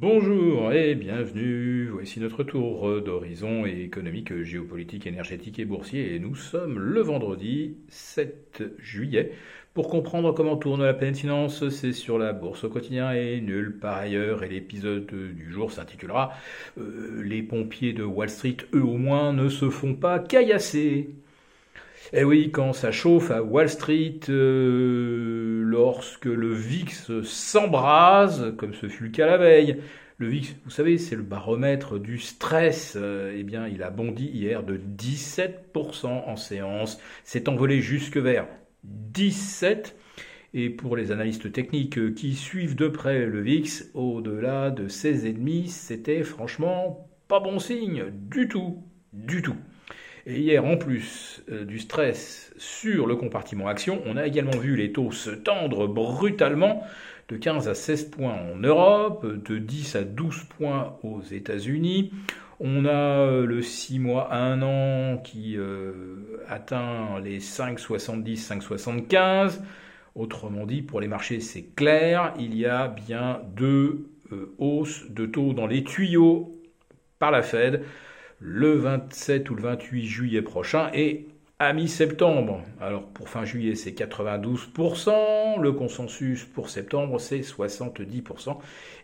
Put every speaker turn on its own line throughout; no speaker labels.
Bonjour et bienvenue. Voici notre tour d'horizon économique, géopolitique, énergétique et boursier. Et nous sommes le vendredi 7 juillet. Pour comprendre comment tourne la pleine finance, c'est sur la bourse au quotidien et nulle part ailleurs. Et l'épisode du jour s'intitulera euh, Les pompiers de Wall Street, eux au moins, ne se font pas caillasser. Eh oui, quand ça chauffe à Wall Street, euh, lorsque le VIX s'embrase, comme ce fut le cas la veille, le VIX, vous savez, c'est le baromètre du stress. Euh, eh bien, il a bondi hier de 17% en séance, s'est envolé jusque vers 17. Et pour les analystes techniques qui suivent de près le VIX, au-delà de 16,5, c'était franchement pas bon signe du tout, du tout. Et hier, en plus euh, du stress sur le compartiment action, on a également vu les taux se tendre brutalement de 15 à 16 points en Europe, de 10 à 12 points aux États-Unis. On a euh, le 6 mois à 1 an qui euh, atteint les 5,70, 5,75. Autrement dit, pour les marchés, c'est clair, il y a bien deux hausses de taux dans les tuyaux par la Fed le 27 ou le 28 juillet prochain et à mi-septembre. Alors pour fin juillet c'est 92%, le consensus pour septembre c'est 70%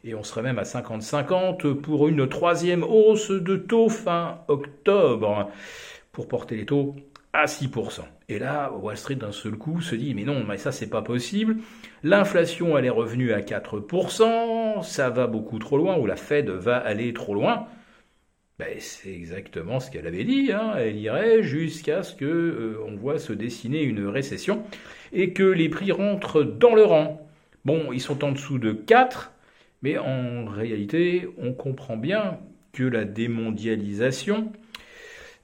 et on serait même à 50-50 pour une troisième hausse de taux fin octobre pour porter les taux à 6%. Et là, Wall Street d'un seul coup se dit mais non, mais ça c'est pas possible. L'inflation elle est revenue à 4%, ça va beaucoup trop loin ou la Fed va aller trop loin. Ben, c'est exactement ce qu'elle avait dit. Hein. Elle irait jusqu'à ce que euh, voit se dessiner une récession et que les prix rentrent dans le rang. Bon, ils sont en dessous de 4, mais en réalité, on comprend bien que la démondialisation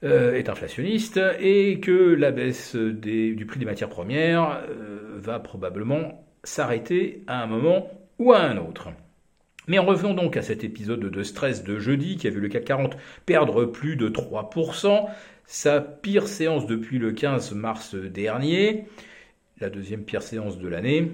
euh, est inflationniste et que la baisse du prix des matières premières euh, va probablement s'arrêter à un moment ou à un autre. Mais en revenons donc à cet épisode de stress de jeudi qui a vu le CAC 40 perdre plus de 3%, sa pire séance depuis le 15 mars dernier, la deuxième pire séance de l'année,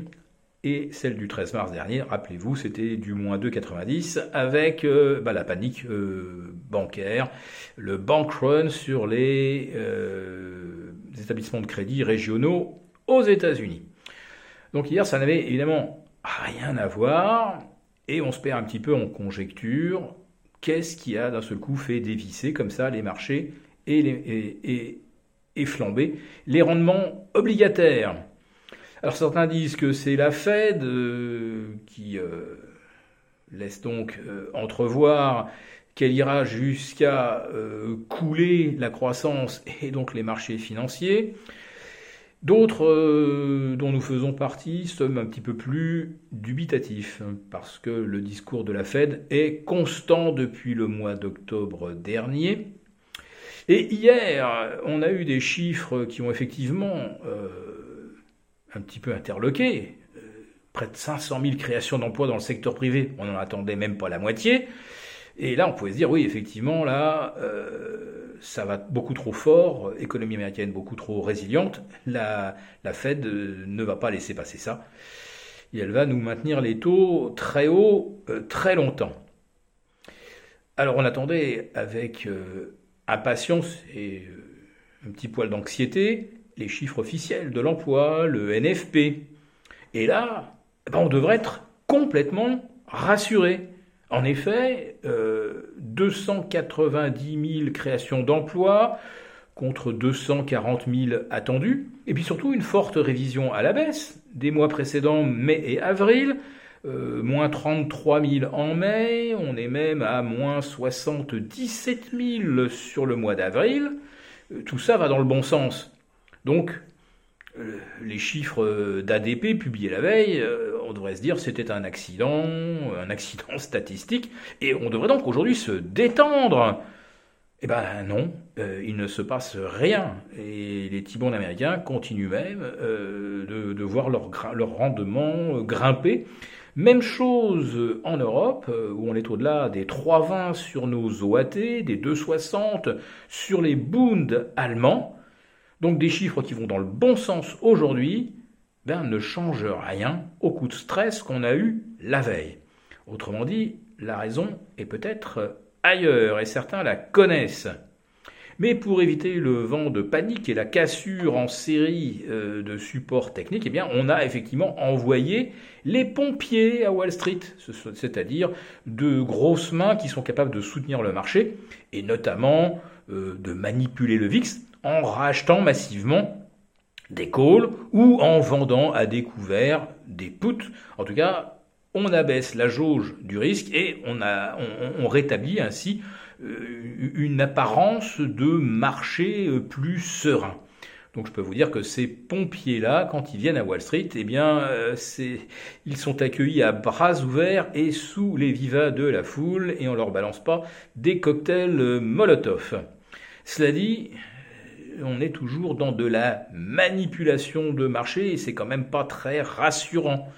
et celle du 13 mars dernier, rappelez-vous, c'était du moins 2,90 avec euh, bah, la panique euh, bancaire, le bank run sur les euh, établissements de crédit régionaux aux États-Unis. Donc hier, ça n'avait évidemment rien à voir et on se perd un petit peu en conjecture. Qu'est-ce qui a d'un seul coup fait dévisser comme ça les marchés et, les, flamber les rendements obligataires? Alors certains disent que c'est la Fed euh, qui euh, laisse donc euh, entrevoir qu'elle ira jusqu'à couler la croissance et donc les marchés financiers. D'autres euh, dont nous faisons partie sommes un petit peu plus dubitatifs, parce que le discours de la Fed est constant depuis le mois d'octobre dernier. Et hier, on a eu des chiffres qui ont effectivement euh, un petit peu interloqué. Euh, près de 500 000 créations d'emplois dans le secteur privé, on n'en attendait même pas la moitié. Et là, on pouvait se dire, oui, effectivement, là, ça va beaucoup trop fort, économie américaine beaucoup trop résiliente, la, la Fed euh, ne va pas laisser passer ça. Et elle va nous maintenir les taux très hauts euh, très longtemps. Alors on attendait avec euh, impatience et un petit poil d'anxiété les chiffres officiels de l'emploi, le NFP. Et là, eh ben, on devrait être complètement rassuré. En effet, 290 euh, 000 créations d'emplois contre 240 000 attendus, et puis surtout une forte révision à la baisse des mois précédents, mai et avril, euh, moins 33 000 en mai, on est même à moins 77 000 sur le mois d'avril. Euh, tout ça va dans le bon sens. Donc, les chiffres d'ADP publiés la veille, on devrait se dire c'était un accident, un accident statistique, et on devrait donc aujourd'hui se détendre. Eh ben non, euh, il ne se passe rien. Et les Tibons américains continuent même euh, de, voir leur, leur rendement euh, grimper. Même chose en Europe, où on est au-delà des 3,20 sur nos OAT, des 2,60 sur les Bund allemands. Donc des chiffres qui vont dans le bon sens aujourd'hui, ne change rien au coup de stress qu'on a eu la veille. Autrement dit, la raison est peut-être ailleurs et certains la connaissent. Mais pour éviter le vent de panique et la cassure en série euh, de supports techniques, eh bien, on a effectivement envoyé les pompiers à Wall Street, c'est-à-dire de grosses mains qui sont capables de soutenir le marché et notamment euh, de manipuler le VIX en rachetant massivement des calls ou en vendant à découvert des puts. En tout cas, on abaisse la jauge du risque et on, rétablit ainsi euh, une apparence de marché euh, plus serein. Donc je peux vous dire que ces pompiers-là, quand ils viennent à Wall Street, eh bien, euh, ils sont accueillis à bras ouverts et sous les vivas de la foule, et on leur balance pas des cocktails Molotov. Cela dit, on est toujours dans de la manipulation de marché et c'est quand même pas très rassurant.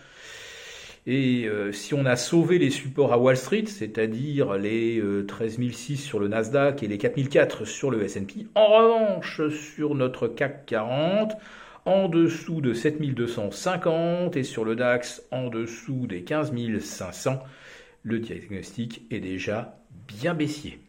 Et euh, si on a sauvé les supports à Wall Street, c'est-à-dire les euh, 13006 sur le Nasdaq et les 4004 sur le S&P, en revanche sur notre CAC 40, en dessous de 7250 et sur le DAX en dessous des 15500, le diagnostic est déjà bien baissier.